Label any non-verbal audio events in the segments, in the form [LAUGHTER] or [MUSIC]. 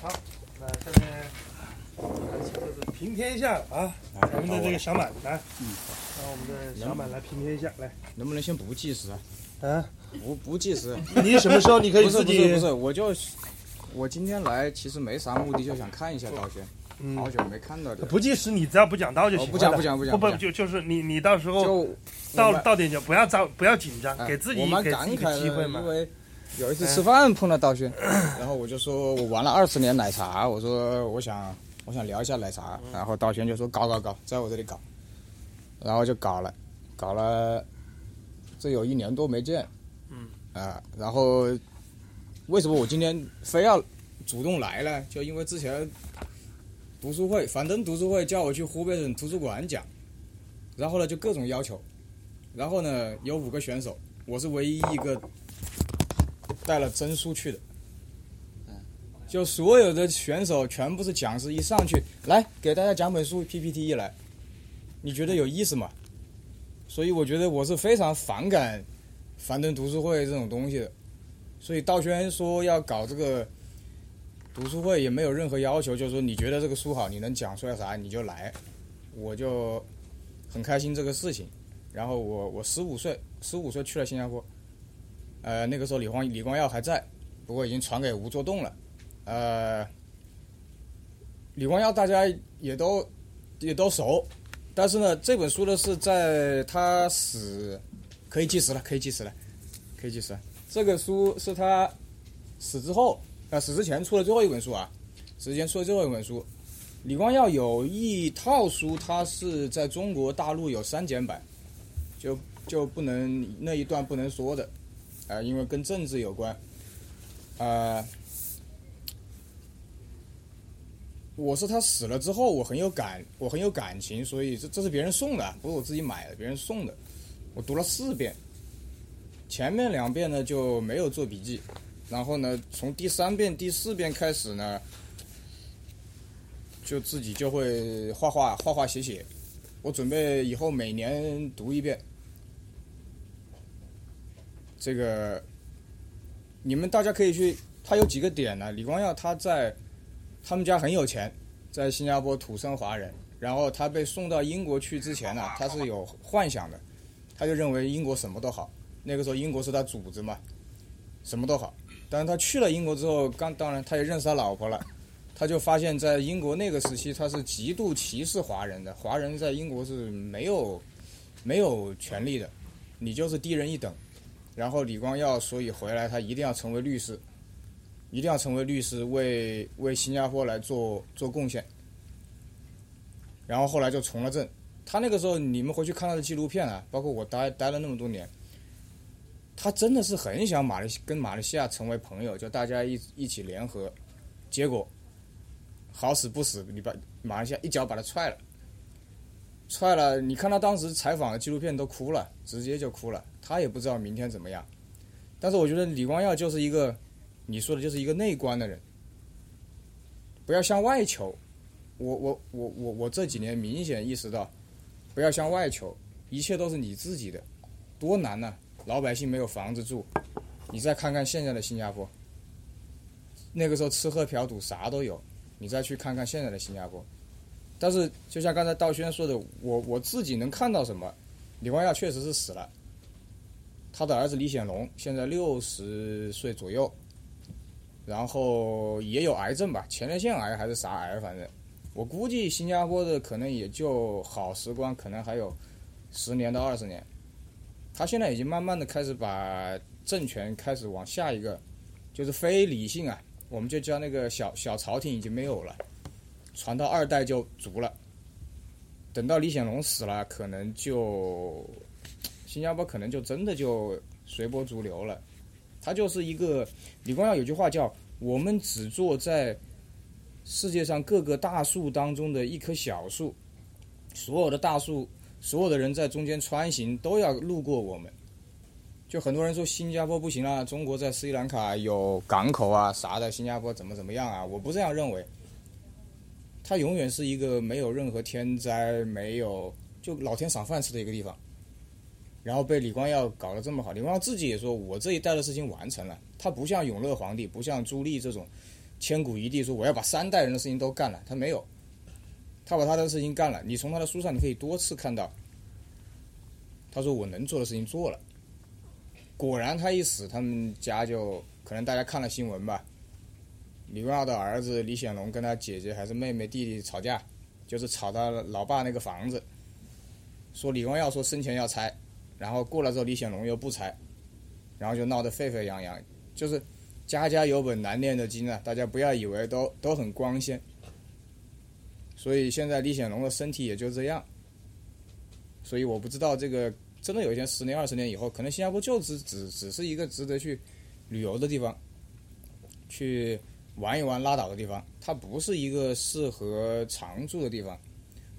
好，那下面就是平添一下啊，咱们的这个小满来，嗯，让我们的小满来平添一下来。能不能先不计时啊？啊，不不计时。[LAUGHS] 你什么时候你可以自己不是不是，我就我今天来其实没啥目的，就想看一下道轩，嗯好久没看到的。不计时，你只要不讲道就行。哦不讲不讲不讲不不就就是你你到时候就到到点就不要着不要紧张，哎给自己给自己机会嘛因。为有一次吃饭碰到道轩，[CLEARS THROAT] 然后我就说我玩了二十年奶茶，我说我想我想聊一下奶茶，然后道轩就说搞搞搞，在我这里搞，然后就搞了，搞了，这有一年多没见，嗯。啊、然后为什么我今天非要主动来呢？就因为之前读书会，樊登读书会叫我去湖北省图书馆讲，然后呢就各种要求，然后呢有五个选手，我是唯一一个带了真书去的。就所有的选手全部是讲师，一上去来给大家讲本书，PPT 一来，你觉得有意思吗？所以我觉得我是非常反感樊登读书会这种东西的。所以道轩说要搞这个读书会，也没有任何要求，就是说你觉得这个书好，你能讲出来啥你就来，我就很开心这个事情。然后我我十五岁，十五岁去了新加坡，呃，那个时候李光李光耀还在，不过已经传给吴作栋了。呃，李光耀大家也都也都熟，但是呢，这本书呢是在他死，可以计时了，可以计时了，可以计时了。这个书是他死之后，呃，死之前出的最后一本书啊，死之前出的最后一本书。李光耀有一套书，它是在中国大陆有删减版，就就不能那一段不能说的，啊、因为跟政治有关，啊、我是他死了之后，我很有感，我很有感情，所以这这是别人送的，不是我自己买的，别人送的。我读了四遍，前面两遍呢就没有做笔记，然后呢从第三遍、第四遍开始呢，就自己就会画画、画画、写写。我准备以后每年读一遍。这个你们大家可以去，他有几个点呢？李光耀他在他们家很有钱，在新加坡土生华人。然后他被送到英国去之前呢，他是有幻想的，他就认为英国什么都好。那个时候英国是他主子嘛，什么都好。但是他去了英国之后，刚当然他也认识他老婆了，他就发现，在英国那个时期，他是极度歧视华人的，华人在英国是没有没有权利的，你就是低人一等。然后李光耀所以回来，他一定要成为律师，一定要成为律师，为为新加坡来做做贡献。然后后来就从了政。他那个时候，你们回去看他的纪录片啊，包括我待待了那么多年，他真的是很想马来西跟马来西亚成为朋友，就大家一一起联合。结果好死不死，你把马来西亚一脚把他踹了，踹了。你看他当时采访的纪录片都哭了，直接就哭了。他也不知道明天怎么样。但是我觉得李光耀就是一个，你说的就是一个内观的人，不要向外求。我我我我我这几年明显意识到，不要向外求，一切都是你自己的，多难呐、老百姓没有房子住，你再看看现在的新加坡，那个时候吃喝嫖赌啥都有，你再去看看现在的新加坡。但是就像刚才道轩说的，我我自己能看到什么？李光耀确实是死了，他的儿子李显龙现在六十岁左右，然后也有癌症吧，前列腺癌还是啥癌，反正我估计新加坡的可能也就好时光，可能还有十年到二十年。他现在已经慢慢的开始把政权开始往下一个，就是非理性啊，我们就叫那个小小朝廷已经没有了，传到二代就足了。等到李显龙死了，可能就新加坡可能就真的就随波逐流了。他就是一个李光耀有句话叫“我们只做在世界上各个大树当中的一棵小树，所有的大树，所有的人在中间穿行都要路过我们。”就很多人说新加坡不行啊，中国在斯里兰卡有港口啊啥的，新加坡怎么怎么样啊？我不这样认为。它永远是一个没有任何天灾，没有就老天赏饭吃的一个地方。然后被李光耀搞得这么好，李光耀自己也说，我这一代的事情完成了。他不像永乐皇帝，不像朱棣这种，千古一帝说我要把三代人的事情都干了，他没有，他把他的事情干了。你从他的书上你可以多次看到，他说我能做的事情做了。果然他一死，他们家就可能大家看了新闻吧，李光耀的儿子李显龙跟他姐姐还是妹妹弟弟吵架，就是吵他老爸那个房子，说李光耀说生前要拆，然后过了之后李显龙又不拆，然后就闹得沸沸扬扬，就是家家有本难念的经啊，大家不要以为都都很光鲜。所以现在李显龙的身体也就这样，所以我不知道这个真的有一天十年二十年以后，可能新加坡就只只只是一个值得去旅游的地方，去玩一玩拉倒的地方，它不是一个适合常住的地方。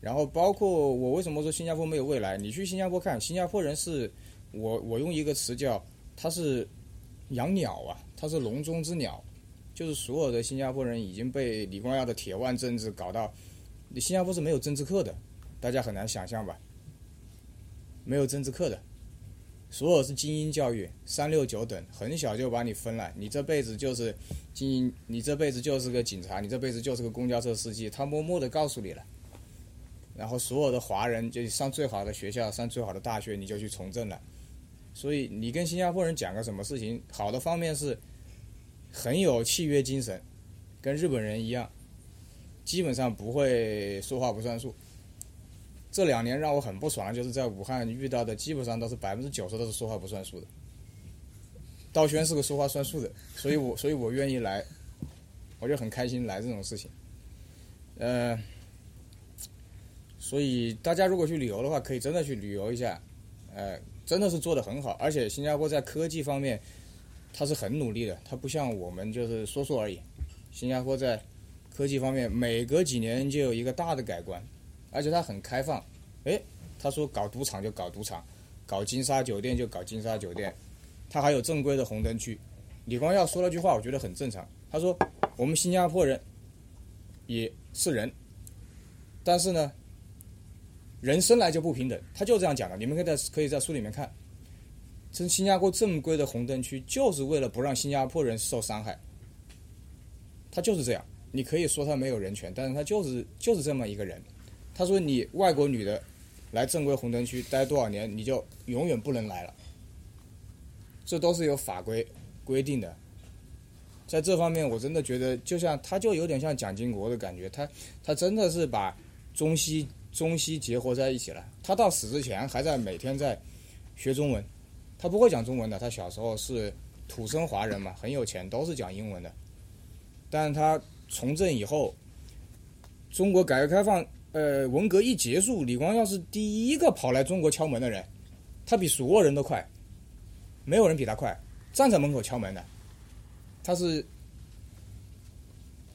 然后包括我为什么说新加坡没有未来？你去新加坡看，新加坡人是我我用一个词叫他是养鸟啊，他是笼中之鸟，就是所有的新加坡人已经被李光耀的铁腕政治搞到。你新加坡是没有政治课的，大家很难想象吧？没有政治课的，所有是精英教育，三六九等，很小就把你分了，你这辈子就是精英，你这辈子就是个警察，你这辈子就是个公交车司机，他默默的告诉你了。然后所有的华人就上最好的学校，上最好的大学，你就去从政了。所以你跟新加坡人讲个什么事情，好的方面是很有契约精神，跟日本人一样。基本上不会说话不算数。这两年让我很不爽的就是在武汉遇到的，基本上都是百分之九十都是说话不算数的。道轩是个说话算数的，所以我 [LAUGHS] 所以我愿意来，我就很开心来这种事情。呃，所以大家如果去旅游的话，可以真的去旅游一下，呃，真的是做的很好。而且新加坡在科技方面，它是很努力的，它不像我们就是说说而已。新加坡在科技方面，每隔几年就有一个大的改观，而且他很开放。哎，他说搞赌场就搞赌场，搞金沙酒店就搞金沙酒店，他还有正规的红灯区。李光耀说了句话，我觉得很正常。他说：“我们新加坡人也是人，但是呢，人生来就不平等。”他就这样讲的。你们可以在可以在书里面看，这新加坡正规的红灯区就是为了不让新加坡人受伤害。他就是这样。你可以说他没有人权，但是他就是就是这么一个人。他说你外国女的来正规红灯区待多少年，你就永远不能来了。这都是有法规规定的。在这方面，我真的觉得，就像他就有点像蒋经国的感觉，他他真的是把中西中西结合在一起了。他到死之前还在每天在学中文，他不会讲中文的。他小时候是土生华人嘛，很有钱，都是讲英文的。但他。从政以后，中国改革开放，呃，文革一结束，李光耀是第一个跑来中国敲门的人，他比所有人都快，没有人比他快，站在门口敲门的。他是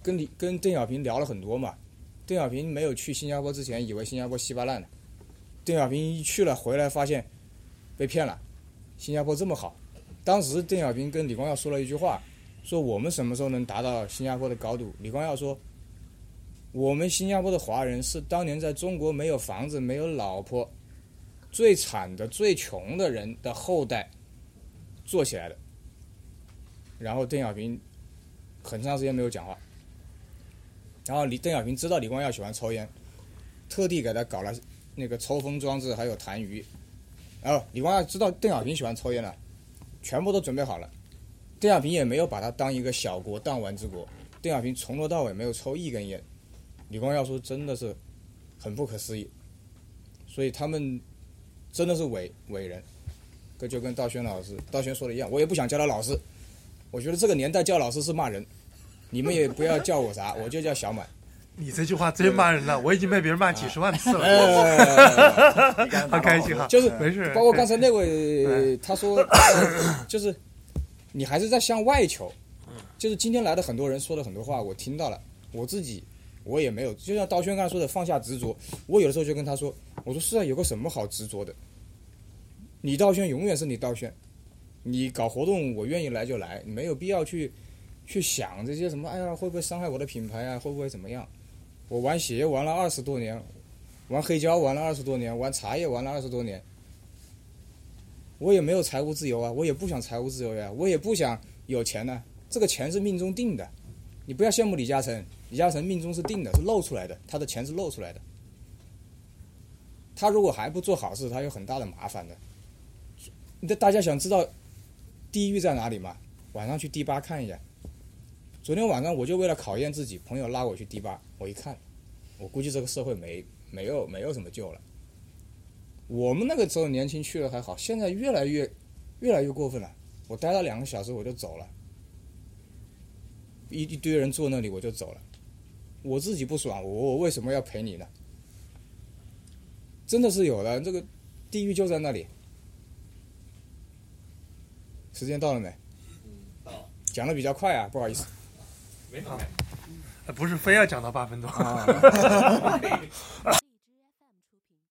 跟李跟邓小平聊了很多嘛，邓小平没有去新加坡之前，以为新加坡稀巴烂的，邓小平一去了回来发现被骗了，新加坡这么好，当时邓小平跟李光耀说了一句话。说我们什么时候能达到新加坡的高度？李光耀说，我们新加坡的华人是当年在中国没有房子、没有老婆、最惨的、最穷的人的后代做起来的。然后邓小平很长时间没有讲话。然后李邓小平知道李光耀喜欢抽烟，特地给他搞了那个抽风装置，还有痰盂。然后李光耀知道邓小平喜欢抽烟了，全部都准备好了。邓小平也没有把他当一个小国弹丸之国，邓小平从头到尾没有抽一根烟。李光耀说真的是很不可思议，所以他们真的是伟伟人，这就跟道轩老师道轩说的一样，我也不想叫他老师，我觉得这个年代叫老师是骂人，你们也不要叫我啥，我就叫小满。[LAUGHS] 你这句话真骂人了，我已经被别人骂几十万次了，[LAUGHS] 好开心哈，[LAUGHS] 就是没事，包括刚才那位他说就是。你还是在向外求，就是今天来的很多人说的很多话，我听到了，我自己我也没有，就像刀轩刚才说的放下执着，我有的时候就跟他说，我说是啊，有个什么好执着的？你道轩永远是你道轩，你搞活动我愿意来就来，没有必要去去想这些什么，哎呀会不会伤害我的品牌啊，会不会怎么样？我玩鞋玩了二十多年，玩黑胶玩了二十多年，玩茶叶玩了二十多年。我也没有财务自由啊，我也不想财务自由呀，我也不想有钱呢。这个钱是命中定的，你不要羡慕李嘉诚，李嘉诚命中是定的，是露出来的，他的钱是露出来的。他如果还不做好事，他有很大的麻烦的。那大家想知道地狱在哪里吗？晚上去迪吧看一下。昨天晚上我就为了考验自己，朋友拉我去迪吧，我一看，我估计这个社会没没有没有什么救了。我们那个时候年轻去了还好，现在越来越越来越过分了。我待了两个小时我就走了，一一堆人坐那里我就走了，我自己不爽，我我为什么要陪你呢？真的是有的，这个地狱就在那里。时间到了没？嗯，到。讲的比较快啊，不好意思。没好。不是非要讲到八分钟。[LAUGHS]